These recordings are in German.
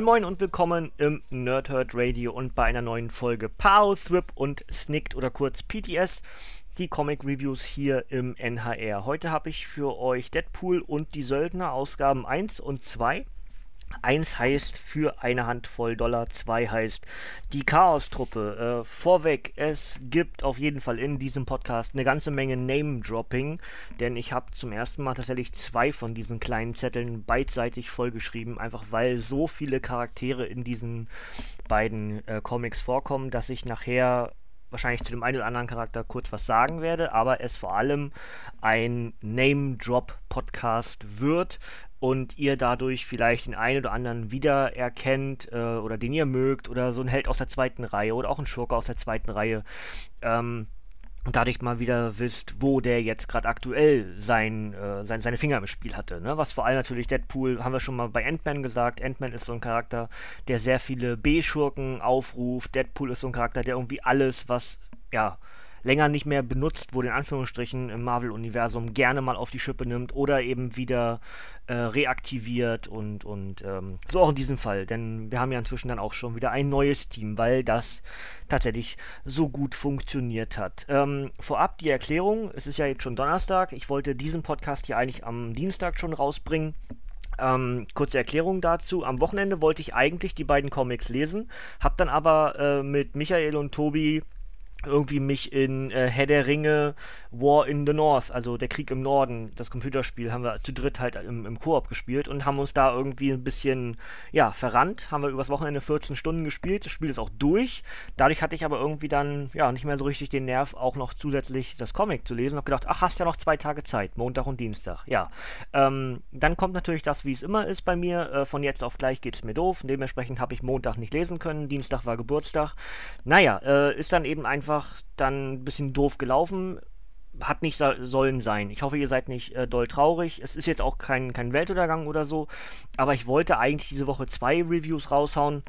Moin Moin und willkommen im Nerdhurt Radio und bei einer neuen Folge Pow, Thrip und Snicked oder kurz PTS, die Comic Reviews hier im NHR. Heute habe ich für euch Deadpool und die Söldner Ausgaben 1 und 2 Eins heißt für eine Handvoll Dollar, zwei heißt die Chaos-Truppe. Äh, vorweg, es gibt auf jeden Fall in diesem Podcast eine ganze Menge Name-Dropping, denn ich habe zum ersten Mal tatsächlich zwei von diesen kleinen Zetteln beidseitig vollgeschrieben, einfach weil so viele Charaktere in diesen beiden äh, Comics vorkommen, dass ich nachher wahrscheinlich zu dem einen oder anderen Charakter kurz was sagen werde, aber es vor allem ein Name-Drop-Podcast wird und ihr dadurch vielleicht den einen oder anderen wiedererkennt äh, oder den ihr mögt oder so ein Held aus der zweiten Reihe oder auch ein Schurke aus der zweiten Reihe. Ähm, dadurch mal wieder wisst, wo der jetzt gerade aktuell sein, äh, sein, seine Finger im Spiel hatte. Ne? Was vor allem natürlich Deadpool, haben wir schon mal bei Ant-Man gesagt. Ant-Man ist so ein Charakter, der sehr viele B-Schurken aufruft. Deadpool ist so ein Charakter, der irgendwie alles, was, ja, länger nicht mehr benutzt wurde, in Anführungsstrichen, im Marvel-Universum gerne mal auf die Schippe nimmt oder eben wieder äh, reaktiviert und, und ähm, so auch in diesem Fall. Denn wir haben ja inzwischen dann auch schon wieder ein neues Team, weil das tatsächlich so gut funktioniert hat. Ähm, vorab die Erklärung, es ist ja jetzt schon Donnerstag, ich wollte diesen Podcast hier eigentlich am Dienstag schon rausbringen. Ähm, kurze Erklärung dazu. Am Wochenende wollte ich eigentlich die beiden Comics lesen, hab dann aber äh, mit Michael und Tobi irgendwie mich in äh, Herr der Ringe War in the North, also der Krieg im Norden, das Computerspiel, haben wir zu dritt halt im, im Koop gespielt und haben uns da irgendwie ein bisschen, ja, verrannt. Haben wir übers Wochenende 14 Stunden gespielt. Das Spiel ist auch durch. Dadurch hatte ich aber irgendwie dann, ja, nicht mehr so richtig den Nerv, auch noch zusätzlich das Comic zu lesen. Hab gedacht, ach, hast ja noch zwei Tage Zeit, Montag und Dienstag. Ja. Ähm, dann kommt natürlich das, wie es immer ist bei mir. Äh, von jetzt auf gleich geht es mir doof. Dementsprechend habe ich Montag nicht lesen können. Dienstag war Geburtstag. Naja, äh, ist dann eben einfach dann ein bisschen doof gelaufen hat nicht sollen sein. Ich hoffe, ihr seid nicht äh, doll traurig. Es ist jetzt auch kein, kein Weltuntergang oder so, aber ich wollte eigentlich diese Woche zwei Reviews raushauen.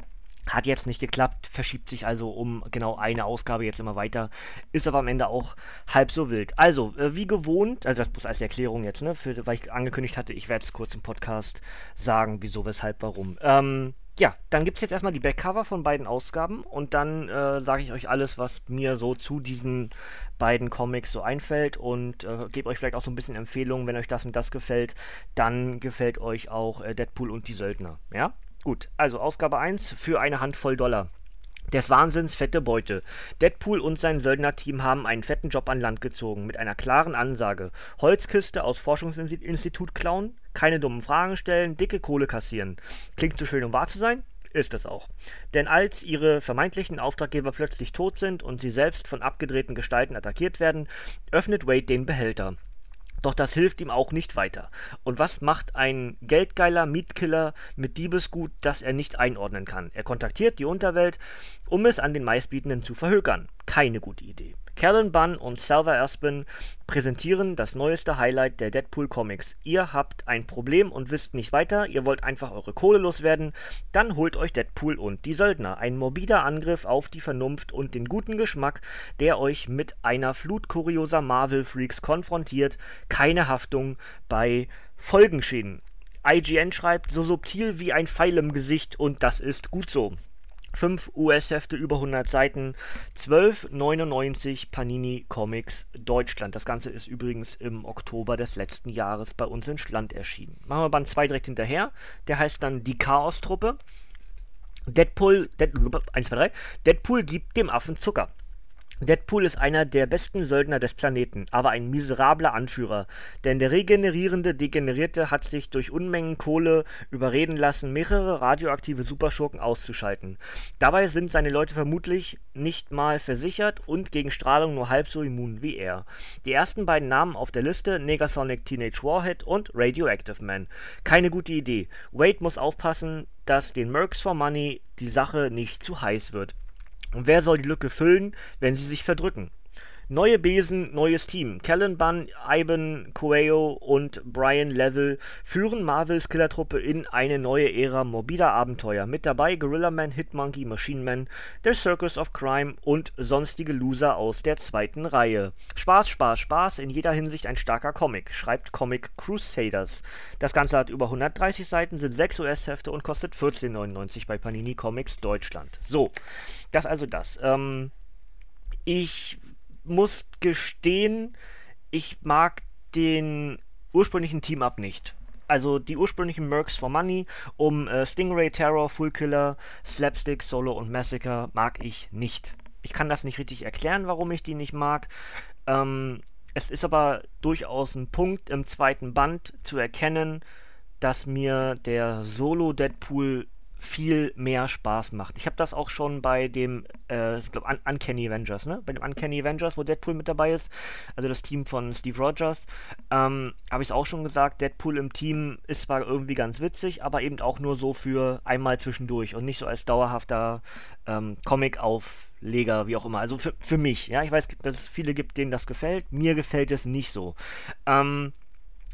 Hat jetzt nicht geklappt, verschiebt sich also um genau eine Ausgabe jetzt immer weiter. Ist aber am Ende auch halb so wild. Also, äh, wie gewohnt, also das bloß als Erklärung jetzt, ne, für, weil ich angekündigt hatte, ich werde es kurz im Podcast sagen, wieso, weshalb, warum. Ähm, ja, dann gibt es jetzt erstmal die Backcover von beiden Ausgaben und dann äh, sage ich euch alles, was mir so zu diesen beiden Comics so einfällt und äh, gebe euch vielleicht auch so ein bisschen Empfehlungen, wenn euch das und das gefällt, dann gefällt euch auch äh, Deadpool und die Söldner. Ja? Gut, also Ausgabe 1 für eine Handvoll Dollar. Des Wahnsinns fette Beute. Deadpool und sein Söldnerteam haben einen fetten Job an Land gezogen, mit einer klaren Ansage. Holzkiste aus Forschungsinstitut klauen, keine dummen Fragen stellen, dicke Kohle kassieren. Klingt zu schön, um wahr zu sein? Ist es auch. Denn als ihre vermeintlichen Auftraggeber plötzlich tot sind und sie selbst von abgedrehten Gestalten attackiert werden, öffnet Wade den Behälter. Doch das hilft ihm auch nicht weiter. Und was macht ein geldgeiler Mietkiller mit Diebesgut, das er nicht einordnen kann? Er kontaktiert die Unterwelt, um es an den Meistbietenden zu verhökern. Keine gute Idee. Callan Bunn und Salva Aspen präsentieren das neueste Highlight der Deadpool Comics. Ihr habt ein Problem und wisst nicht weiter, ihr wollt einfach eure Kohle loswerden, dann holt euch Deadpool und die Söldner. Ein morbider Angriff auf die Vernunft und den guten Geschmack, der euch mit einer Flut kurioser Marvel-Freaks konfrontiert. Keine Haftung bei Folgenschäden. IGN schreibt, so subtil wie ein Pfeil im Gesicht und das ist gut so. 5 US-Hefte, über 100 Seiten, 12,99 Panini Comics Deutschland. Das Ganze ist übrigens im Oktober des letzten Jahres bei uns in Schland erschienen. Machen wir Band 2 direkt hinterher. Der heißt dann Die Chaos-Truppe. Deadpool, Dead, 1, 2, 3. Deadpool gibt dem Affen Zucker. Deadpool ist einer der besten Söldner des Planeten, aber ein miserabler Anführer, denn der regenerierende Degenerierte hat sich durch Unmengen Kohle überreden lassen, mehrere radioaktive Superschurken auszuschalten. Dabei sind seine Leute vermutlich nicht mal versichert und gegen Strahlung nur halb so immun wie er. Die ersten beiden Namen auf der Liste, Negasonic Teenage Warhead und Radioactive Man. Keine gute Idee. Wade muss aufpassen, dass den Mercs for Money die Sache nicht zu heiß wird. Und wer soll die Lücke füllen, wenn sie sich verdrücken? Neue Besen, neues Team. Kellen Bunn, Ivan Coelho und Brian Level führen Marvels Killertruppe in eine neue Ära morbider Abenteuer. Mit dabei Gorilla Man, Hitmonkey, Machine Man, der Circus of Crime und sonstige Loser aus der zweiten Reihe. Spaß, Spaß, Spaß, in jeder Hinsicht ein starker Comic, schreibt Comic Crusaders. Das Ganze hat über 130 Seiten, sind 6 US-Hefte und kostet 14,99 bei Panini Comics Deutschland. So, das also das. Ähm, ich muss gestehen, ich mag den ursprünglichen Team-Up nicht. Also die ursprünglichen Mercs for Money um äh, Stingray, Terror, Full Killer, Slapstick, Solo und Massacre mag ich nicht. Ich kann das nicht richtig erklären, warum ich die nicht mag. Ähm, es ist aber durchaus ein Punkt im zweiten Band zu erkennen, dass mir der Solo-Deadpool viel mehr Spaß macht. Ich habe das auch schon bei dem, äh, ich glaube, Un Uncanny Avengers, ne? Bei dem Uncanny Avengers, wo Deadpool mit dabei ist, also das Team von Steve Rogers, ähm, habe ich es auch schon gesagt, Deadpool im Team ist zwar irgendwie ganz witzig, aber eben auch nur so für einmal zwischendurch und nicht so als dauerhafter ähm, Comic-Aufleger, wie auch immer. Also für, für mich, ja, ich weiß, dass es viele gibt, denen das gefällt. Mir gefällt es nicht so. Ähm,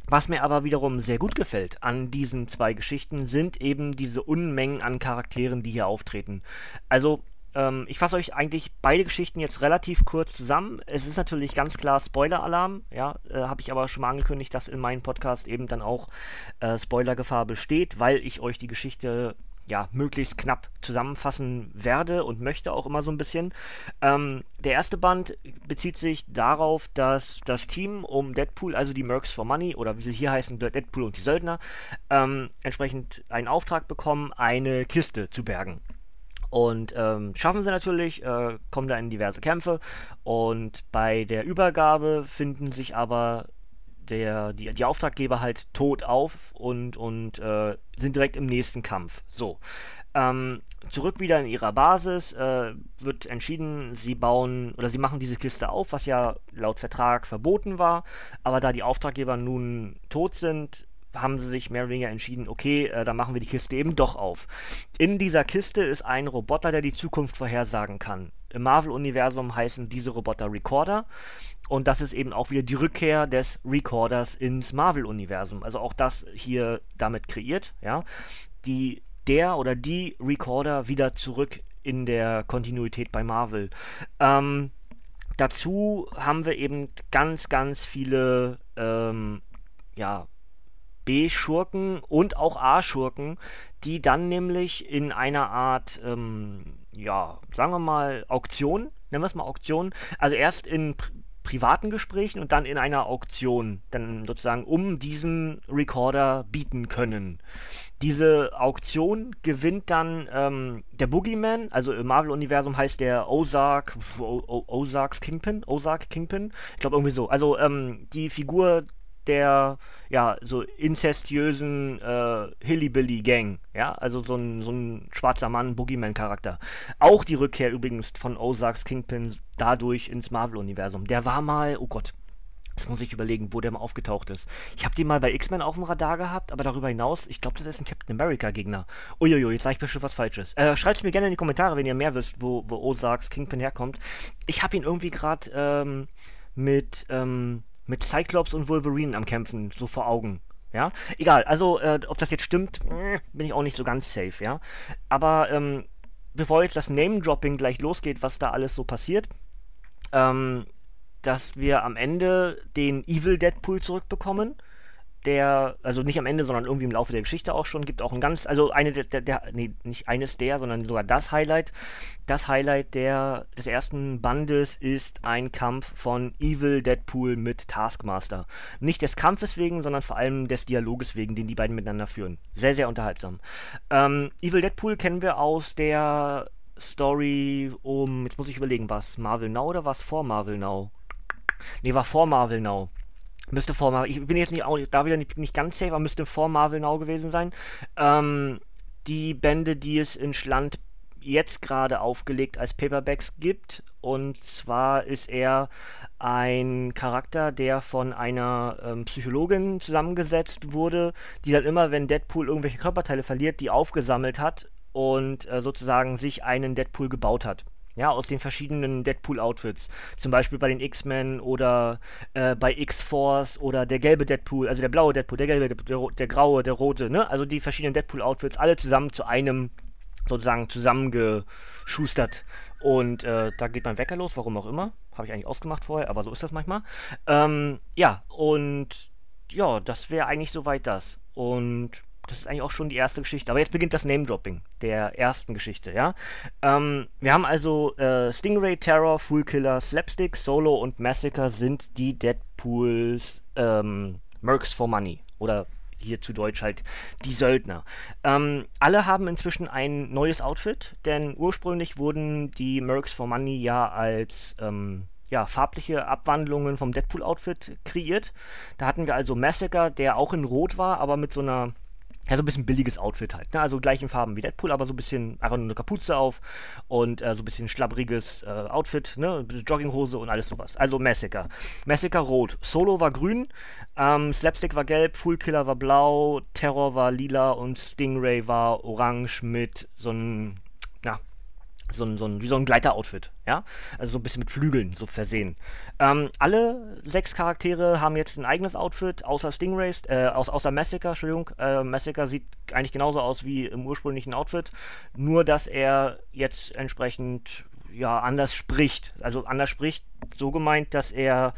was mir aber wiederum sehr gut gefällt an diesen zwei Geschichten, sind eben diese Unmengen an Charakteren, die hier auftreten. Also, ähm, ich fasse euch eigentlich beide Geschichten jetzt relativ kurz zusammen. Es ist natürlich ganz klar Spoiler-Alarm, ja, äh, habe ich aber schon mal angekündigt, dass in meinem Podcast eben dann auch äh, Spoilergefahr besteht, weil ich euch die Geschichte ja, möglichst knapp zusammenfassen werde und möchte auch immer so ein bisschen. Ähm, der erste Band bezieht sich darauf, dass das Team um Deadpool, also die Mercs for Money oder wie sie hier heißen, Deadpool und die Söldner, ähm, entsprechend einen Auftrag bekommen, eine Kiste zu bergen. Und ähm, schaffen sie natürlich, äh, kommen da in diverse Kämpfe und bei der Übergabe finden sich aber der, die, die Auftraggeber halt tot auf und, und äh, sind direkt im nächsten Kampf. So. Ähm, zurück wieder in ihrer Basis äh, wird entschieden, sie bauen oder sie machen diese Kiste auf, was ja laut Vertrag verboten war. Aber da die Auftraggeber nun tot sind, haben sie sich mehr oder weniger entschieden, okay, äh, dann machen wir die Kiste eben doch auf. In dieser Kiste ist ein Roboter, der die Zukunft vorhersagen kann. Im Marvel-Universum heißen diese Roboter Recorder. Und das ist eben auch wieder die Rückkehr des Recorders ins Marvel-Universum. Also auch das hier damit kreiert, ja. Die, der oder die Recorder wieder zurück in der Kontinuität bei Marvel. Ähm, dazu haben wir eben ganz, ganz viele, ähm, ja, B-Schurken und auch A-Schurken, die dann nämlich in einer Art, ähm, ja, sagen wir mal, Auktion, nennen wir es mal Auktion, also erst in privaten Gesprächen und dann in einer Auktion dann sozusagen um diesen Recorder bieten können. Diese Auktion gewinnt dann ähm, der Boogeyman, also im Marvel-Universum heißt der Ozark, Ozarks Kingpin, Ozark Kingpin, ich glaube irgendwie so. Also ähm, die Figur der ja so inzestiösen äh, Hillybilly Gang, ja, also so ein, so ein schwarzer Mann, Boogeyman-Charakter. Auch die Rückkehr übrigens von Ozarks Kingpin dadurch ins Marvel-Universum. Der war mal, oh Gott, das muss ich überlegen, wo der mal aufgetaucht ist. Ich habe den mal bei X-Men auf dem Radar gehabt, aber darüber hinaus, ich glaube, das ist ein Captain America-Gegner. Uiuiui, jetzt sage ich bestimmt was Falsches. Äh, Schreibt mir gerne in die Kommentare, wenn ihr mehr wisst, wo, wo Ozarks Kingpin herkommt. Ich habe ihn irgendwie gerade ähm, mit, ähm, mit Cyclops und Wolverine am Kämpfen, so vor Augen. Ja, egal, also äh, ob das jetzt stimmt, äh, bin ich auch nicht so ganz safe, ja. Aber ähm, bevor jetzt das Name-Dropping gleich losgeht, was da alles so passiert, ähm, dass wir am Ende den Evil Deadpool zurückbekommen der, also nicht am Ende, sondern irgendwie im Laufe der Geschichte auch schon, gibt auch ein ganz, also eine der, der, der nee, nicht eines der, sondern sogar das Highlight. Das Highlight der, des ersten Bandes ist ein Kampf von Evil Deadpool mit Taskmaster. Nicht des Kampfes wegen, sondern vor allem des Dialoges wegen, den die beiden miteinander führen. Sehr, sehr unterhaltsam. Ähm, Evil Deadpool kennen wir aus der Story um, jetzt muss ich überlegen, was Marvel Now oder was vor Marvel Now? Nee, war vor Marvel Now. Müsste vor Marvel, ich bin jetzt nicht, auch, da wieder nicht, nicht ganz safe, aber müsste vor Marvel Now gewesen sein. Ähm, die Bände, die es in Schland jetzt gerade aufgelegt als Paperbacks gibt. Und zwar ist er ein Charakter, der von einer ähm, Psychologin zusammengesetzt wurde, die dann immer, wenn Deadpool irgendwelche Körperteile verliert, die aufgesammelt hat und äh, sozusagen sich einen Deadpool gebaut hat. Ja, aus den verschiedenen Deadpool-Outfits. Zum Beispiel bei den X-Men oder äh, bei X-Force oder der gelbe Deadpool, also der blaue Deadpool, der gelbe, der, der graue, der rote, ne? Also die verschiedenen Deadpool-Outfits, alle zusammen zu einem sozusagen zusammengeschustert. Und äh, da geht mein Wecker los, warum auch immer. Habe ich eigentlich ausgemacht vorher, aber so ist das manchmal. Ähm, ja, und ja, das wäre eigentlich soweit das. Und das ist eigentlich auch schon die erste Geschichte. Aber jetzt beginnt das Name-Dropping der ersten Geschichte, ja. Ähm, wir haben also äh, Stingray, Terror, Fool Killer, Slapstick, Solo und Massacre sind die Deadpools ähm, Mercs for Money. Oder hier zu Deutsch halt die Söldner. Ähm, alle haben inzwischen ein neues Outfit, denn ursprünglich wurden die Mercs for Money ja als ähm, ja, farbliche Abwandlungen vom Deadpool-Outfit kreiert. Da hatten wir also Massacre, der auch in Rot war, aber mit so einer ja, so ein bisschen billiges Outfit halt. Ne? Also gleichen Farben wie Deadpool, aber so ein bisschen einfach nur eine Kapuze auf und äh, so ein bisschen schlabbriges äh, Outfit, ne? Jogginghose und alles sowas. Also Massacre. Massacre rot. Solo war grün, ähm, Slapstick war gelb, Fool Killer war blau, Terror war lila und Stingray war orange mit so einem so ein, so ein, wie so ein Gleiter-Outfit, ja? Also so ein bisschen mit Flügeln, so versehen. Ähm, alle sechs Charaktere haben jetzt ein eigenes Outfit, außer Stingrays, äh, aus, außer Massacre, Entschuldigung. Äh, Massacre sieht eigentlich genauso aus wie im ursprünglichen Outfit, nur dass er jetzt entsprechend, ja, anders spricht. Also anders spricht, so gemeint, dass er,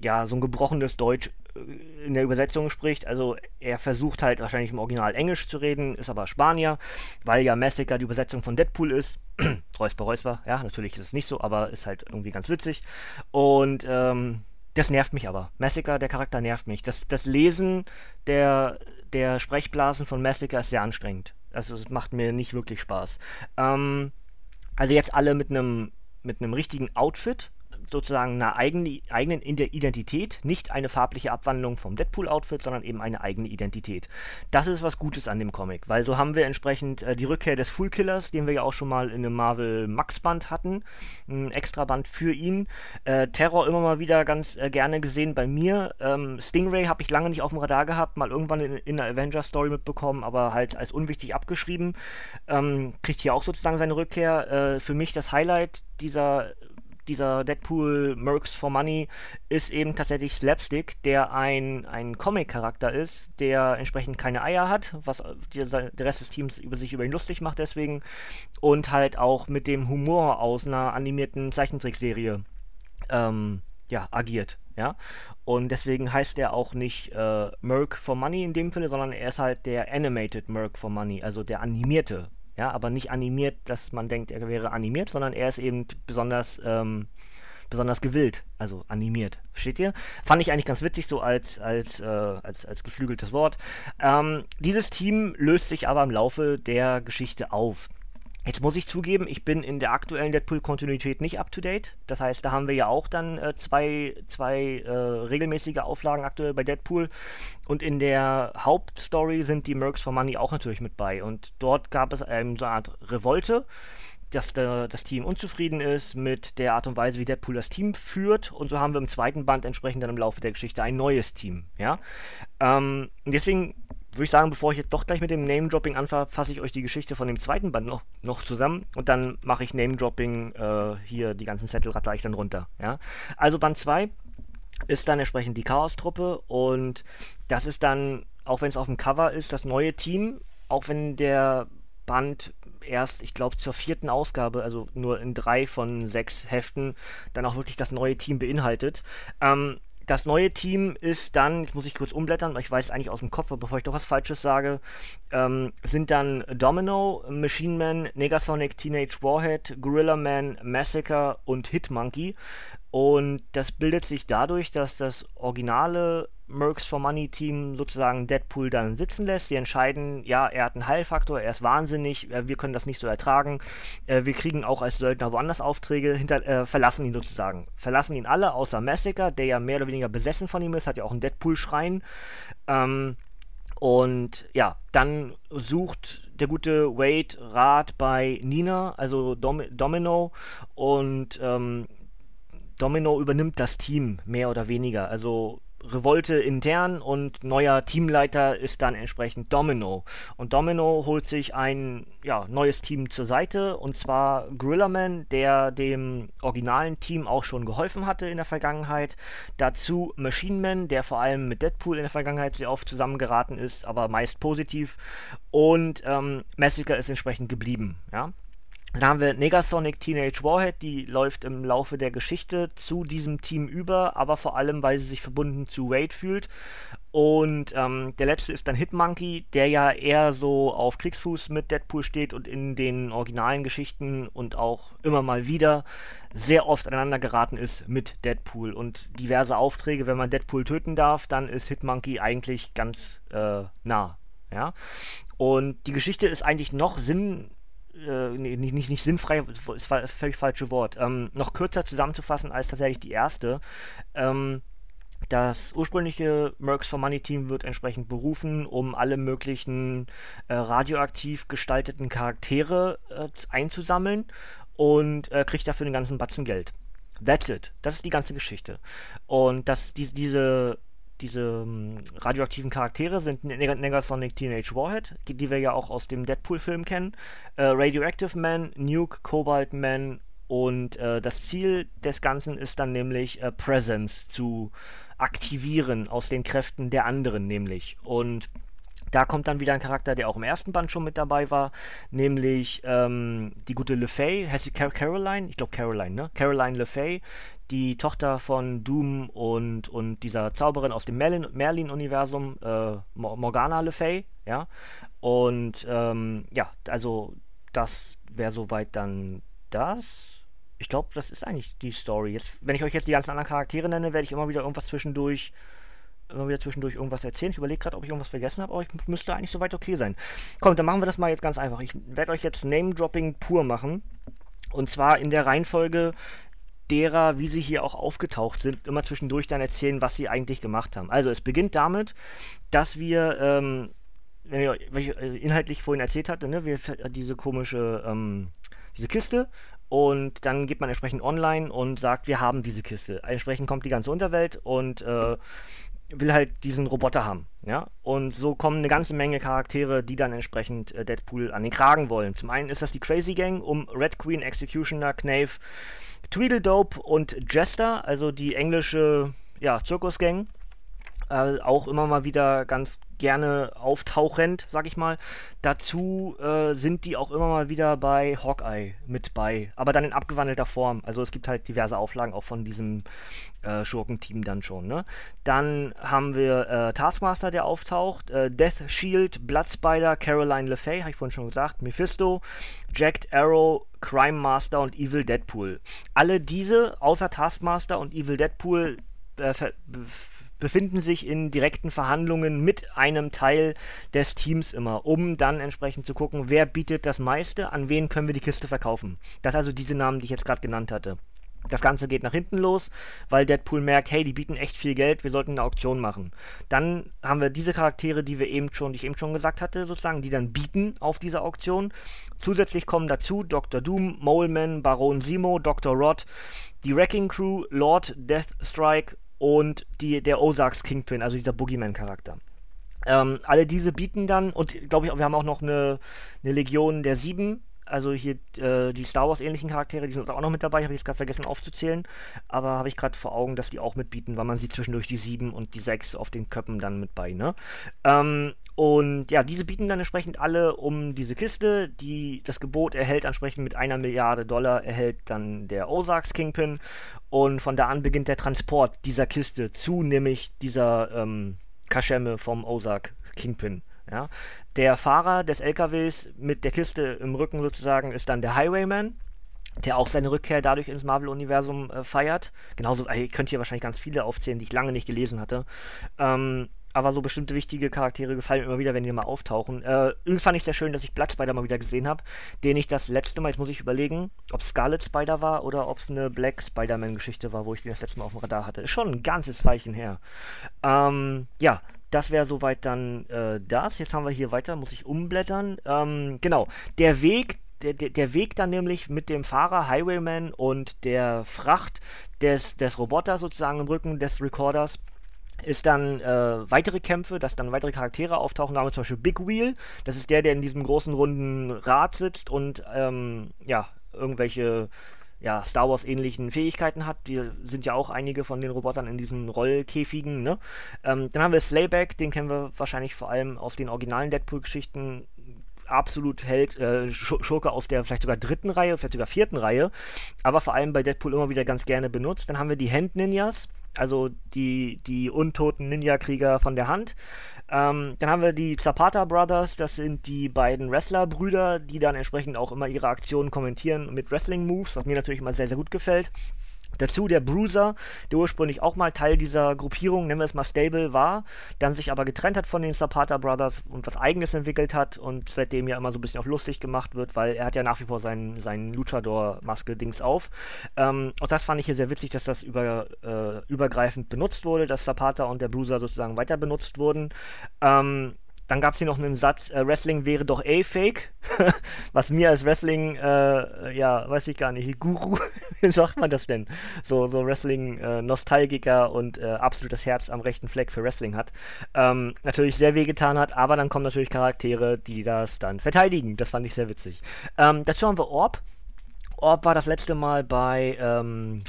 ja, so ein gebrochenes Deutsch in der Übersetzung spricht. Also er versucht halt wahrscheinlich im Original Englisch zu reden, ist aber Spanier, weil ja Massacre die Übersetzung von Deadpool ist. Räusper, Räusper, ja, natürlich ist es nicht so, aber ist halt irgendwie ganz witzig. Und ähm, das nervt mich aber. Massacre, der Charakter nervt mich. Das, das Lesen der, der Sprechblasen von Massacre ist sehr anstrengend. Also es macht mir nicht wirklich Spaß. Ähm, also jetzt alle mit einem mit einem richtigen Outfit, sozusagen eine eigene, eigenen Identität, nicht eine farbliche Abwandlung vom Deadpool-Outfit, sondern eben eine eigene Identität. Das ist was Gutes an dem Comic, weil so haben wir entsprechend äh, die Rückkehr des Fool Killers, den wir ja auch schon mal in einem Marvel Max-Band hatten, ein extra Band für ihn. Äh, Terror immer mal wieder ganz äh, gerne gesehen bei mir. Ähm, Stingray habe ich lange nicht auf dem Radar gehabt, mal irgendwann in, in einer Avenger-Story mitbekommen, aber halt als unwichtig abgeschrieben. Ähm, kriegt hier auch sozusagen seine Rückkehr. Äh, für mich das Highlight dieser dieser Deadpool Mercs for Money ist eben tatsächlich Slapstick, der ein, ein Comic-Charakter ist, der entsprechend keine Eier hat, was der, der Rest des Teams über sich über ihn lustig macht deswegen und halt auch mit dem Humor aus einer animierten Zeichentrickserie ähm, ja, agiert, ja. Und deswegen heißt er auch nicht äh, Merc for Money in dem Falle, sondern er ist halt der Animated Merc for Money, also der animierte ja, aber nicht animiert, dass man denkt, er wäre animiert, sondern er ist eben besonders, ähm, besonders gewillt, also animiert. Versteht ihr? Fand ich eigentlich ganz witzig, so als, als, äh, als, als geflügeltes Wort. Ähm, dieses Team löst sich aber im Laufe der Geschichte auf. Jetzt muss ich zugeben, ich bin in der aktuellen Deadpool-Kontinuität nicht up to date. Das heißt, da haben wir ja auch dann äh, zwei, zwei äh, regelmäßige Auflagen aktuell bei Deadpool. Und in der Hauptstory sind die Mercs for Money auch natürlich mit bei. Und dort gab es ähm, so eine Art Revolte, dass der, das Team unzufrieden ist mit der Art und Weise, wie Deadpool das Team führt. Und so haben wir im zweiten Band entsprechend dann im Laufe der Geschichte ein neues Team. Ja? Ähm, deswegen würde ich sagen, bevor ich jetzt doch gleich mit dem Name-Dropping anfange, fasse ich euch die Geschichte von dem zweiten Band noch, noch zusammen und dann mache ich Name-Dropping, äh, hier die ganzen Zettel ratter ich dann runter. Ja? Also Band 2 ist dann entsprechend die Chaos-Truppe und das ist dann, auch wenn es auf dem Cover ist, das neue Team, auch wenn der Band erst, ich glaube, zur vierten Ausgabe, also nur in drei von sechs Heften, dann auch wirklich das neue Team beinhaltet. Ähm, das neue Team ist dann, jetzt muss ich kurz umblättern, weil ich weiß eigentlich aus dem Kopf, bevor ich doch was Falsches sage, ähm, sind dann Domino, Machine Man, Negasonic, Teenage Warhead, Gorilla Man, Massacre und Hitmonkey. Und das bildet sich dadurch, dass das originale Mercs for Money Team sozusagen Deadpool dann sitzen lässt. Die entscheiden, ja, er hat einen Heilfaktor, er ist wahnsinnig, äh, wir können das nicht so ertragen. Äh, wir kriegen auch als Söldner woanders Aufträge, hinter, äh, verlassen ihn sozusagen. Verlassen ihn alle, außer Massacre, der ja mehr oder weniger besessen von ihm ist, hat ja auch einen Deadpool-Schrein. Ähm, und ja, dann sucht der gute Wade Rat bei Nina, also Dom Domino, und ähm, Domino übernimmt das Team, mehr oder weniger. Also Revolte intern und neuer Teamleiter ist dann entsprechend Domino. Und Domino holt sich ein ja, neues Team zur Seite und zwar Gorillaman, der dem originalen Team auch schon geholfen hatte in der Vergangenheit. Dazu Machine Man, der vor allem mit Deadpool in der Vergangenheit sehr oft zusammengeraten ist, aber meist positiv. Und ähm, Massacre ist entsprechend geblieben. Ja? Dann haben wir Negasonic Teenage Warhead, die läuft im Laufe der Geschichte zu diesem Team über, aber vor allem, weil sie sich verbunden zu Wade fühlt. Und ähm, der letzte ist dann Hitmonkey, der ja eher so auf Kriegsfuß mit Deadpool steht und in den originalen Geschichten und auch immer mal wieder sehr oft aneinander geraten ist mit Deadpool. Und diverse Aufträge, wenn man Deadpool töten darf, dann ist Hitmonkey eigentlich ganz äh, nah. Ja? Und die Geschichte ist eigentlich noch sinn äh, nicht, nicht, nicht sinnfrei, ist das völlig falsche Wort, ähm, noch kürzer zusammenzufassen als tatsächlich die erste. Ähm, das ursprüngliche Mercs for Money Team wird entsprechend berufen, um alle möglichen äh, radioaktiv gestalteten Charaktere äh, einzusammeln und äh, kriegt dafür den ganzen Batzen Geld. That's it. Das ist die ganze Geschichte. Und dass die, diese diese ähm, radioaktiven Charaktere sind Neg Negasonic Teenage Warhead, die, wir ja auch aus dem Deadpool-Film kennen, äh, Radioactive Man, Nuke, Cobalt Man und äh, das Ziel des Ganzen ist dann nämlich äh, Presence zu aktivieren aus den Kräften der anderen nämlich. Und da kommt dann wieder ein Charakter, der auch im ersten Band schon mit dabei war, nämlich ähm, die gute LeFay, heißt sie Car Caroline? Ich glaube Caroline, ne? Caroline LeFay, die Tochter von Doom und, und dieser Zauberin aus dem Merlin-Universum, äh, Morgana Le Fay, ja. Und ähm, ja, also das wäre soweit dann das. Ich glaube, das ist eigentlich die Story. Jetzt, wenn ich euch jetzt die ganzen anderen Charaktere nenne, werde ich immer wieder irgendwas zwischendurch immer wieder zwischendurch irgendwas erzählen. Ich überlege gerade, ob ich irgendwas vergessen habe, aber ich müsste eigentlich soweit okay sein. Kommt, dann machen wir das mal jetzt ganz einfach. Ich werde euch jetzt Name-Dropping pur machen. Und zwar in der Reihenfolge, derer, wie sie hier auch aufgetaucht sind, immer zwischendurch dann erzählen, was sie eigentlich gemacht haben. Also es beginnt damit, dass wir, ähm, wenn ich, wenn ich äh, inhaltlich vorhin erzählt hatte, ne, wir diese komische, ähm, diese Kiste und dann geht man entsprechend online und sagt, wir haben diese Kiste. Entsprechend kommt die ganze Unterwelt und äh, will halt diesen Roboter haben, ja. Und so kommen eine ganze Menge Charaktere, die dann entsprechend äh, Deadpool an den Kragen wollen. Zum einen ist das die Crazy Gang um Red Queen, Executioner, Knave, Tweedledope und Jester, also die englische ja, Zirkusgang. Äh, auch immer mal wieder ganz gerne auftauchend, sag ich mal. Dazu äh, sind die auch immer mal wieder bei Hawkeye mit bei, aber dann in abgewandelter Form. Also es gibt halt diverse Auflagen auch von diesem äh, Schurkenteam dann schon. Ne? Dann haben wir äh, Taskmaster, der auftaucht, äh, Death Shield, Bloodspider, Caroline LeFay, habe ich vorhin schon gesagt, Mephisto, Jacked Arrow, Crime Master und Evil Deadpool. Alle diese, außer Taskmaster und Evil Deadpool, äh, befinden sich in direkten Verhandlungen mit einem Teil des Teams immer, um dann entsprechend zu gucken, wer bietet das meiste, an wen können wir die Kiste verkaufen. Das also diese Namen, die ich jetzt gerade genannt hatte. Das Ganze geht nach hinten los, weil Deadpool merkt, hey, die bieten echt viel Geld, wir sollten eine Auktion machen. Dann haben wir diese Charaktere, die wir eben schon, die ich eben schon gesagt hatte, sozusagen, die dann bieten auf diese Auktion. Zusätzlich kommen dazu Dr. Doom, Moleman, Baron Simo, Dr. Rod, die Wrecking Crew, Lord Deathstrike und die, der Ozarks Kingpin, also dieser Boogeyman-Charakter. Ähm, alle diese bieten dann, und glaube ich, wir haben auch noch eine, eine Legion der Sieben, also hier äh, die Star Wars-ähnlichen Charaktere, die sind auch noch mit dabei, habe ich jetzt gerade vergessen aufzuzählen, aber habe ich gerade vor Augen, dass die auch mitbieten, weil man sieht zwischendurch die Sieben und die Sechs auf den Köppen dann mit bei, ne? Ähm, und ja, diese bieten dann entsprechend alle um diese Kiste. Die, das Gebot erhält entsprechend mit einer Milliarde Dollar, erhält dann der Ozarks Kingpin. Und von da an beginnt der Transport dieser Kiste zu, nämlich dieser ähm, Kaschemme vom Ozark Kingpin. Ja. Der Fahrer des LKWs mit der Kiste im Rücken sozusagen ist dann der Highwayman. der auch seine Rückkehr dadurch ins Marvel-Universum äh, feiert. Genauso, ich könnte hier wahrscheinlich ganz viele aufzählen, die ich lange nicht gelesen hatte. Ähm, aber so bestimmte wichtige Charaktere gefallen mir immer wieder, wenn die mal auftauchen. Äh, irgendwie fand ich sehr schön, dass ich Blood Spider mal wieder gesehen habe, den ich das letzte Mal, jetzt muss ich überlegen, ob Scarlet Spider war oder ob es eine Black Spider-Man-Geschichte war, wo ich den das letzte Mal auf dem Radar hatte. Ist schon ein ganzes Weilchen her. Ähm, ja, das wäre soweit dann äh, das. Jetzt haben wir hier weiter, muss ich umblättern. Ähm, genau, der Weg, der, der Weg dann nämlich mit dem Fahrer, Highwayman und der Fracht des, des Roboters sozusagen im Rücken des Recorders ist dann äh, weitere Kämpfe, dass dann weitere Charaktere auftauchen. Haben zum Beispiel Big Wheel, das ist der, der in diesem großen runden Rad sitzt und ähm, ja, irgendwelche ja, Star Wars ähnlichen Fähigkeiten hat. Die sind ja auch einige von den Robotern in diesen Rollkäfigen. Ne? Ähm, dann haben wir Slayback, den kennen wir wahrscheinlich vor allem aus den originalen Deadpool-Geschichten. Absolut Held, äh, Schurke aus der vielleicht sogar dritten Reihe, vielleicht sogar vierten Reihe, aber vor allem bei Deadpool immer wieder ganz gerne benutzt. Dann haben wir die Hand Ninjas, also die, die untoten Ninja-Krieger von der Hand. Ähm, dann haben wir die Zapata Brothers, das sind die beiden Wrestler-Brüder, die dann entsprechend auch immer ihre Aktionen kommentieren mit Wrestling-Moves, was mir natürlich immer sehr, sehr gut gefällt. Dazu der Bruiser, der ursprünglich auch mal Teil dieser Gruppierung, nennen wir es mal Stable, war, dann sich aber getrennt hat von den Zapata Brothers und was Eigenes entwickelt hat und seitdem ja immer so ein bisschen auf lustig gemacht wird, weil er hat ja nach wie vor seinen, seinen Luchador-Maske-Dings auf. Ähm, auch das fand ich hier sehr witzig, dass das über, äh, übergreifend benutzt wurde, dass Zapata und der Bruiser sozusagen weiter benutzt wurden. Ähm, dann gab es hier noch einen Satz, äh, Wrestling wäre doch eh fake. Was mir als Wrestling, äh, ja, weiß ich gar nicht, Guru, wie sagt man das denn? So, so Wrestling-Nostalgiker äh, und äh, absolut das Herz am rechten Fleck für Wrestling hat. Ähm, natürlich sehr wehgetan hat, aber dann kommen natürlich Charaktere, die das dann verteidigen. Das fand ich sehr witzig. Ähm, dazu haben wir Orb. Orb war das letzte Mal bei, ähm,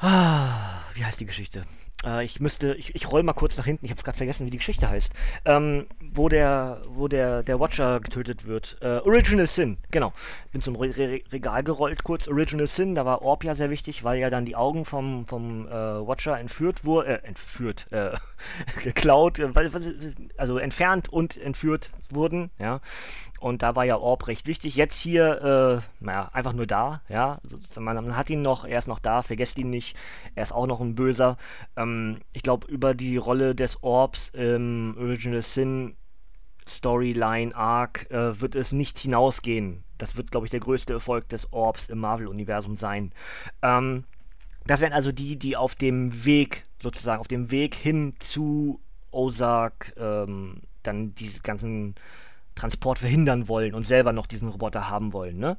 ah, wie heißt die Geschichte? Äh, ich müsste, ich, ich roll mal kurz nach hinten, ich habe gerade vergessen, wie die Geschichte heißt. Ähm, wo der, wo der, der Watcher getötet wird. Äh, Original Sin, genau. Bin zum Re Re Regal gerollt kurz. Original Sin, da war Orb ja sehr wichtig, weil ja dann die Augen vom, vom äh, Watcher entführt wurden, äh, entführt, äh, geklaut, äh, also entfernt und entführt wurden, ja. Und da war ja Orb recht wichtig. Jetzt hier, äh, naja, einfach nur da, ja. Man, hat ihn noch, er ist noch da, vergesst ihn nicht. Er ist auch noch ein Böser. Ähm, ich glaube, über die Rolle des Orbs im Original Sin Storyline Arc äh, wird es nicht hinausgehen. Das wird, glaube ich, der größte Erfolg des Orbs im Marvel-Universum sein. Ähm, das wären also die, die auf dem Weg, sozusagen, auf dem Weg hin zu Ozark ähm, dann diese ganzen Transport verhindern wollen und selber noch diesen Roboter haben wollen. Ne?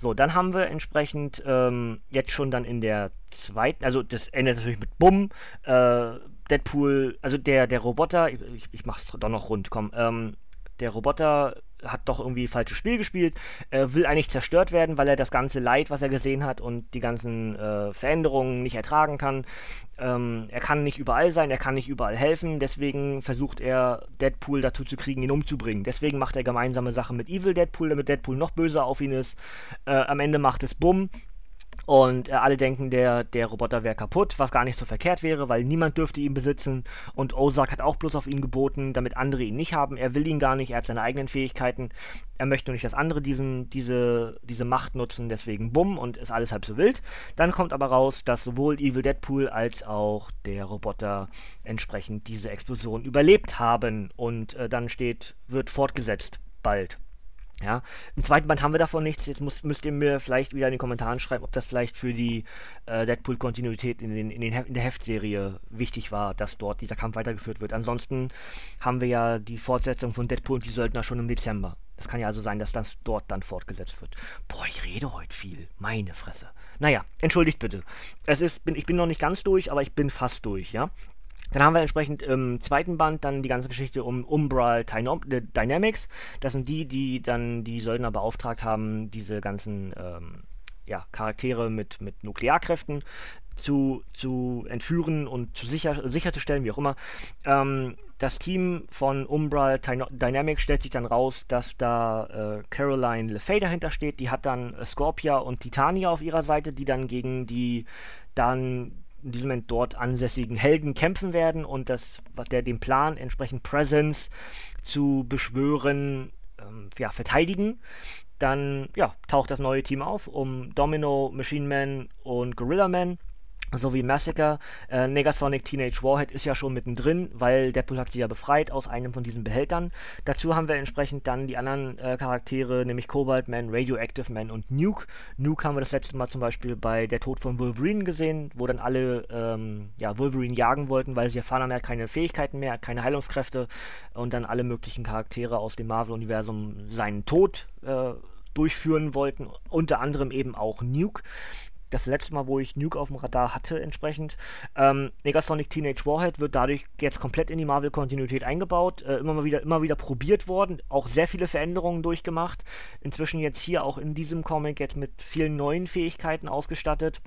So, dann haben wir entsprechend ähm, jetzt schon dann in der zweiten, also das endet natürlich mit Bumm, äh, Deadpool, also der, der Roboter, ich, ich mach's doch noch rund, komm, ähm, der Roboter hat doch irgendwie falsches Spiel gespielt, äh, will eigentlich zerstört werden, weil er das ganze Leid, was er gesehen hat und die ganzen äh, Veränderungen nicht ertragen kann. Ähm, er kann nicht überall sein, er kann nicht überall helfen, deswegen versucht er Deadpool dazu zu kriegen, ihn umzubringen. Deswegen macht er gemeinsame Sachen mit Evil Deadpool, damit Deadpool noch böser auf ihn ist. Äh, am Ende macht es Bumm und äh, alle denken, der, der Roboter wäre kaputt, was gar nicht so verkehrt wäre, weil niemand dürfte ihn besitzen. Und Ozark hat auch bloß auf ihn geboten, damit andere ihn nicht haben. Er will ihn gar nicht, er hat seine eigenen Fähigkeiten. Er möchte nur nicht, dass andere diesen, diese, diese Macht nutzen, deswegen bumm und ist alles halb so wild. Dann kommt aber raus, dass sowohl Evil Deadpool als auch der Roboter entsprechend diese Explosion überlebt haben. Und äh, dann steht, wird fortgesetzt bald. Ja, im zweiten Band haben wir davon nichts. Jetzt muss, müsst ihr mir vielleicht wieder in den Kommentaren schreiben, ob das vielleicht für die äh, Deadpool-Kontinuität in, den, in, den in der Heftserie wichtig war, dass dort dieser Kampf weitergeführt wird. Ansonsten haben wir ja die Fortsetzung von Deadpool und die Söldner schon im Dezember. Das kann ja also sein, dass das dort dann fortgesetzt wird. Boah, ich rede heute viel. Meine Fresse. Naja, entschuldigt bitte. Es ist, bin, ich bin noch nicht ganz durch, aber ich bin fast durch, ja. Dann haben wir entsprechend im zweiten Band dann die ganze Geschichte um Umbral äh, Dynamics. Das sind die, die dann die Söldner beauftragt haben, diese ganzen ähm, ja, Charaktere mit, mit Nuklearkräften zu, zu entführen und zu sicher, sicherzustellen, wie auch immer. Ähm, das Team von Umbral Dynamics stellt sich dann raus, dass da äh, Caroline LeFay dahinter steht. Die hat dann Scorpia und Titania auf ihrer Seite, die dann gegen die dann in diesem Moment dort ansässigen Helden kämpfen werden und das, was der den Plan entsprechend Presence zu beschwören, ähm, ja, verteidigen. dann ja, taucht das neue Team auf um Domino, Machine Man und Gorilla Man sowie Massacre. Äh, Negasonic Teenage Warhead ist ja schon mittendrin, weil Deadpool hat sie ja befreit aus einem von diesen Behältern. Dazu haben wir entsprechend dann die anderen äh, Charaktere, nämlich Cobalt Man, Radioactive Man und Nuke. Nuke haben wir das letzte Mal zum Beispiel bei Der Tod von Wolverine gesehen, wo dann alle ähm, ja, Wolverine jagen wollten, weil sie erfahren haben, er hat keine Fähigkeiten mehr, keine Heilungskräfte und dann alle möglichen Charaktere aus dem Marvel-Universum seinen Tod äh, durchführen wollten, unter anderem eben auch Nuke das letzte Mal, wo ich Nuke auf dem Radar hatte, entsprechend. Ähm, Negasonic Teenage Warhead wird dadurch jetzt komplett in die Marvel-Kontinuität eingebaut, äh, immer mal wieder, immer wieder probiert worden, auch sehr viele Veränderungen durchgemacht. Inzwischen jetzt hier auch in diesem Comic jetzt mit vielen neuen Fähigkeiten ausgestattet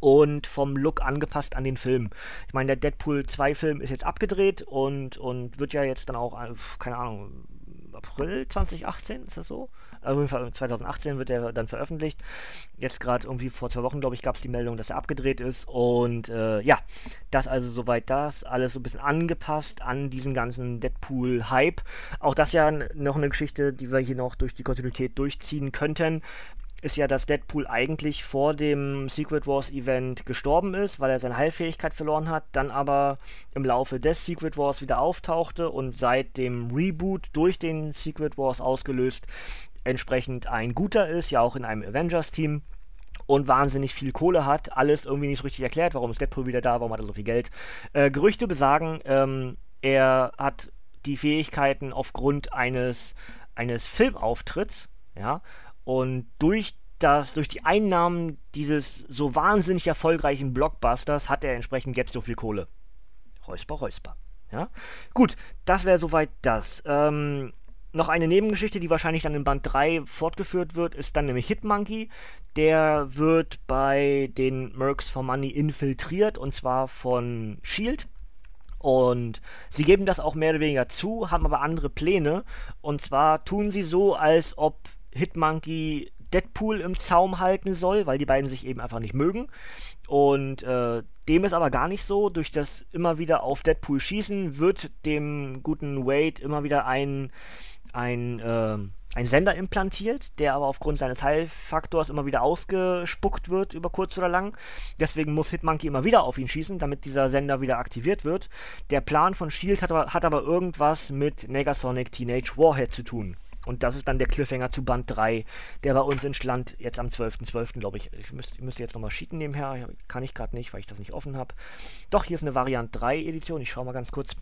und vom Look angepasst an den Film. Ich meine, der Deadpool 2 Film ist jetzt abgedreht und, und wird ja jetzt dann auch, äh, keine Ahnung, April 2018, ist das so? Auf jeden Fall 2018 wird er dann veröffentlicht. Jetzt gerade irgendwie vor zwei Wochen, glaube ich, gab es die Meldung, dass er abgedreht ist. Und äh, ja, das also soweit das. Alles so ein bisschen angepasst an diesen ganzen Deadpool-Hype. Auch das ja noch eine Geschichte, die wir hier noch durch die Kontinuität durchziehen könnten ist ja, dass Deadpool eigentlich vor dem Secret Wars Event gestorben ist, weil er seine Heilfähigkeit verloren hat, dann aber im Laufe des Secret Wars wieder auftauchte und seit dem Reboot durch den Secret Wars ausgelöst entsprechend ein guter ist, ja auch in einem Avengers-Team und wahnsinnig viel Kohle hat. Alles irgendwie nicht richtig erklärt, warum ist Deadpool wieder da, warum hat er so viel Geld. Äh, Gerüchte besagen, ähm, er hat die Fähigkeiten aufgrund eines, eines Filmauftritts, ja, und durch das, durch die Einnahmen dieses so wahnsinnig erfolgreichen Blockbusters hat er entsprechend jetzt so viel Kohle. Räusper, räusper. Ja? Gut, das wäre soweit das. Ähm, noch eine Nebengeschichte, die wahrscheinlich dann in Band 3 fortgeführt wird, ist dann nämlich Hitmonkey. Der wird bei den Mercs for Money infiltriert und zwar von Shield. Und sie geben das auch mehr oder weniger zu, haben aber andere Pläne. Und zwar tun sie so, als ob Hitmonkey Deadpool im Zaum halten soll, weil die beiden sich eben einfach nicht mögen. Und äh, dem ist aber gar nicht so. Durch das immer wieder auf Deadpool schießen wird dem guten Wade immer wieder ein, ein, äh, ein Sender implantiert, der aber aufgrund seines Heilfaktors immer wieder ausgespuckt wird über kurz oder lang. Deswegen muss Hitmonkey immer wieder auf ihn schießen, damit dieser Sender wieder aktiviert wird. Der Plan von Shield hat aber, hat aber irgendwas mit Negasonic Teenage Warhead zu tun. Und das ist dann der Cliffhanger zu Band 3, der bei uns entstand, jetzt am 12.12., .12., glaube ich. Ich müsste, ich müsste jetzt nochmal cheaten nebenher, kann ich gerade nicht, weil ich das nicht offen habe. Doch, hier ist eine Variant 3 Edition, ich schaue mal ganz kurz.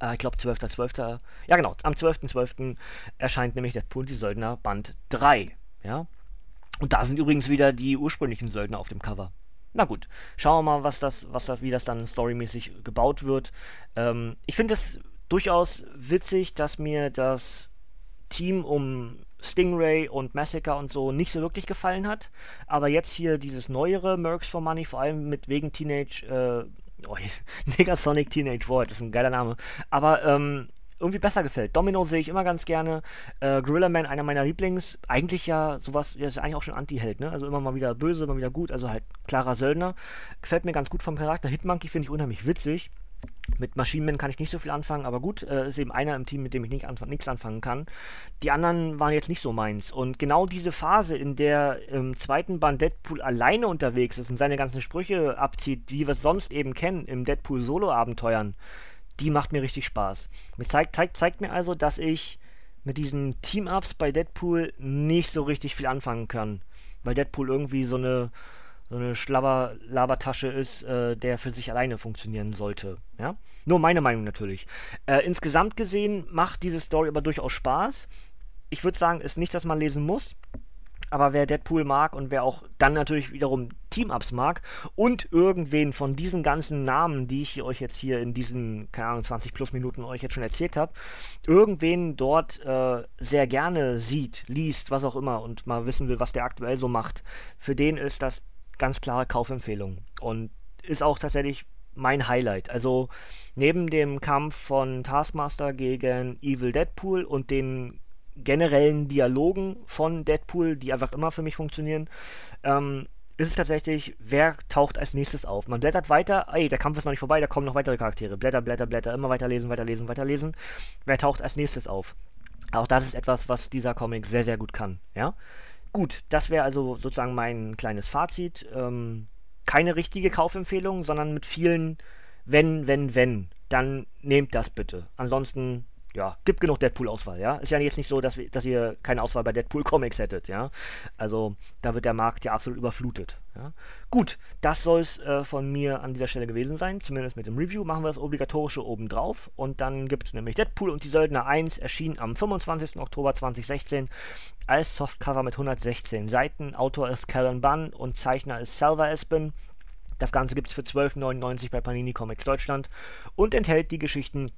Äh, ich glaube 12.12. .12. Ja genau, am 12.12. .12. erscheint nämlich der Punti Söldner Band 3. Ja. Und da sind übrigens wieder die ursprünglichen Söldner auf dem Cover. Na gut, schauen wir mal, was das, was das, wie das dann storymäßig gebaut wird. Ähm, ich finde es durchaus witzig, dass mir das Team um Stingray und Massacre und so nicht so wirklich gefallen hat. Aber jetzt hier dieses neuere Mercs for Money, vor allem mit wegen Teenage, äh, oh, Negasonic Teenage Void, das ist ein geiler Name. Aber ähm, irgendwie besser gefällt. Domino sehe ich immer ganz gerne. Äh, Gorilla Man, einer meiner Lieblings. Eigentlich ja sowas, ja, ist eigentlich auch schon Anti-Held, ne? Also immer mal wieder böse, immer wieder gut. Also halt klarer Söldner. Gefällt mir ganz gut vom Charakter. Hitmonkey finde ich unheimlich witzig. Mit Maschinenmen kann ich nicht so viel anfangen, aber gut, äh, ist eben einer im Team, mit dem ich nicht anf nichts anfangen kann. Die anderen waren jetzt nicht so meins. Und genau diese Phase, in der im zweiten Band Deadpool alleine unterwegs ist und seine ganzen Sprüche abzieht, die wir sonst eben kennen im Deadpool Solo-Abenteuern, die macht mir richtig Spaß. Mir zeigt, zeigt, zeigt mir also, dass ich mit diesen Team-Ups bei Deadpool nicht so richtig viel anfangen kann. Weil Deadpool irgendwie so eine so eine Schlabber-Labertasche ist, äh, der für sich alleine funktionieren sollte. Ja? Nur meine Meinung natürlich. Äh, insgesamt gesehen macht diese Story aber durchaus Spaß. Ich würde sagen, ist nicht, dass man lesen muss. Aber wer Deadpool mag und wer auch dann natürlich wiederum Team-Ups mag und irgendwen von diesen ganzen Namen, die ich euch jetzt hier in diesen, keine Ahnung, 20 plus Minuten euch jetzt schon erzählt habe, irgendwen dort äh, sehr gerne sieht, liest, was auch immer und mal wissen will, was der aktuell so macht, für den ist das ganz klare Kaufempfehlung und ist auch tatsächlich mein Highlight. Also neben dem Kampf von Taskmaster gegen Evil Deadpool und den generellen Dialogen von Deadpool, die einfach immer für mich funktionieren, ähm, ist es tatsächlich, wer taucht als nächstes auf? Man blättert weiter, ey, der Kampf ist noch nicht vorbei, da kommen noch weitere Charaktere. Blätter, Blätter, Blätter, immer weiterlesen, weiterlesen, weiterlesen. Wer taucht als nächstes auf? Auch das ist etwas, was dieser Comic sehr, sehr gut kann. Ja? Gut, das wäre also sozusagen mein kleines Fazit. Ähm, keine richtige Kaufempfehlung, sondern mit vielen wenn, wenn, wenn. Dann nehmt das bitte. Ansonsten ja, gibt genug Deadpool-Auswahl, ja. Ist ja jetzt nicht so, dass, wir, dass ihr keine Auswahl bei Deadpool-Comics hättet, ja. Also da wird der Markt ja absolut überflutet. Ja? Gut, das soll es äh, von mir an dieser Stelle gewesen sein, zumindest mit dem Review. Machen wir das obligatorische oben drauf und dann gibt es nämlich Deadpool und die Söldner 1 erschien am 25. Oktober 2016 als Softcover mit 116 Seiten. Autor ist Callan Bunn und Zeichner ist Salva Espin. Das Ganze gibt es für 12,99 bei Panini Comics Deutschland und enthält die Geschichten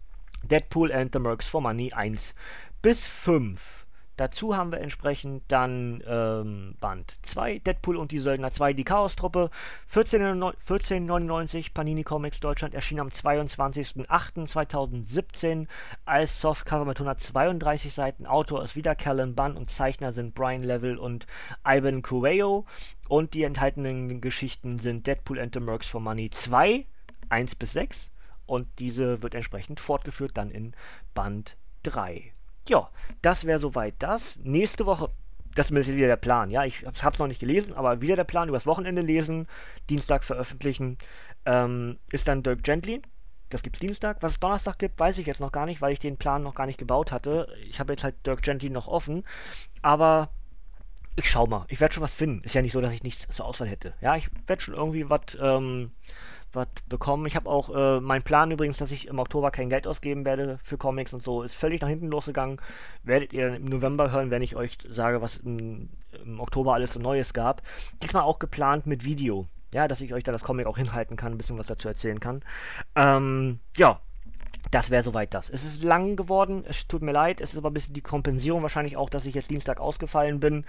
Deadpool and the Mercs for Money 1 bis 5. Dazu haben wir entsprechend dann ähm, Band 2, Deadpool und die Söldner 2, die Chaos-Truppe, 1499 Panini Comics Deutschland, erschien am 22.08.2017 als Softcover mit 132 Seiten. Autor ist wieder Callan Bunn und Zeichner sind Brian Level und Ivan Cuello. Und die enthaltenen Geschichten sind Deadpool and the Mercs for Money 2, 1 bis 6 und diese wird entsprechend fortgeführt dann in Band 3. Ja, das wäre soweit das. Nächste Woche, das ist wieder der Plan, ja, ich habe es noch nicht gelesen, aber wieder der Plan, übers Wochenende lesen, Dienstag veröffentlichen, ähm, ist dann Dirk Gently. Das gibt's Dienstag. Was es Donnerstag gibt, weiß ich jetzt noch gar nicht, weil ich den Plan noch gar nicht gebaut hatte. Ich habe jetzt halt Dirk Gently noch offen. Aber ich schau mal. Ich werde schon was finden. Ist ja nicht so, dass ich nichts zur Auswahl hätte. Ja, ich werde schon irgendwie was ähm, bekommen. Ich habe auch äh, mein Plan übrigens, dass ich im Oktober kein Geld ausgeben werde für Comics und so, ist völlig nach hinten losgegangen. Werdet ihr dann im November hören, wenn ich euch sage, was im, im Oktober alles so Neues gab. Diesmal auch geplant mit Video. Ja, dass ich euch da das Comic auch hinhalten kann, ein bisschen was dazu erzählen kann. Ähm, ja, das wäre soweit das. Es ist lang geworden, es tut mir leid, es ist aber ein bisschen die Kompensierung wahrscheinlich auch, dass ich jetzt Dienstag ausgefallen bin.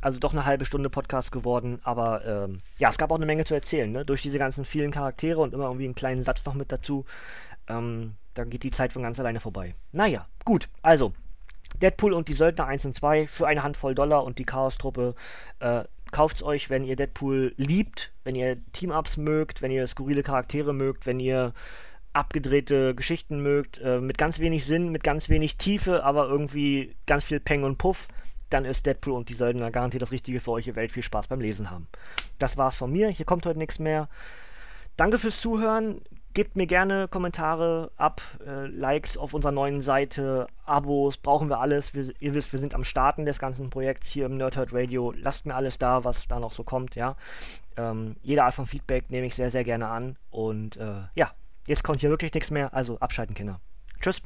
Also doch eine halbe Stunde Podcast geworden, aber ähm, ja, es gab auch eine Menge zu erzählen, ne? Durch diese ganzen vielen Charaktere und immer irgendwie einen kleinen Satz noch mit dazu. Ähm, dann geht die Zeit von ganz alleine vorbei. Naja, gut, also. Deadpool und die Söldner 1 und 2 für eine Handvoll Dollar und die Chaos-Truppe. Äh, kauft's euch, wenn ihr Deadpool liebt, wenn ihr Team-Ups mögt, wenn ihr skurrile Charaktere mögt, wenn ihr abgedrehte Geschichten mögt, äh, mit ganz wenig Sinn, mit ganz wenig Tiefe, aber irgendwie ganz viel Peng und Puff, dann ist Deadpool und die Söldner garantiert das Richtige für euch. Ihr werdet viel Spaß beim Lesen haben. Das war's von mir. Hier kommt heute nichts mehr. Danke fürs Zuhören. Gebt mir gerne Kommentare ab, äh, Likes auf unserer neuen Seite, Abos, brauchen wir alles. Wir, ihr wisst, wir sind am Starten des ganzen Projekts hier im Nerdhurt Radio. Lasst mir alles da, was da noch so kommt, ja. Ähm, jede Art von Feedback nehme ich sehr, sehr gerne an. Und äh, ja, Jetzt kommt hier wirklich nichts mehr, also abschalten, Kinder. Tschüss.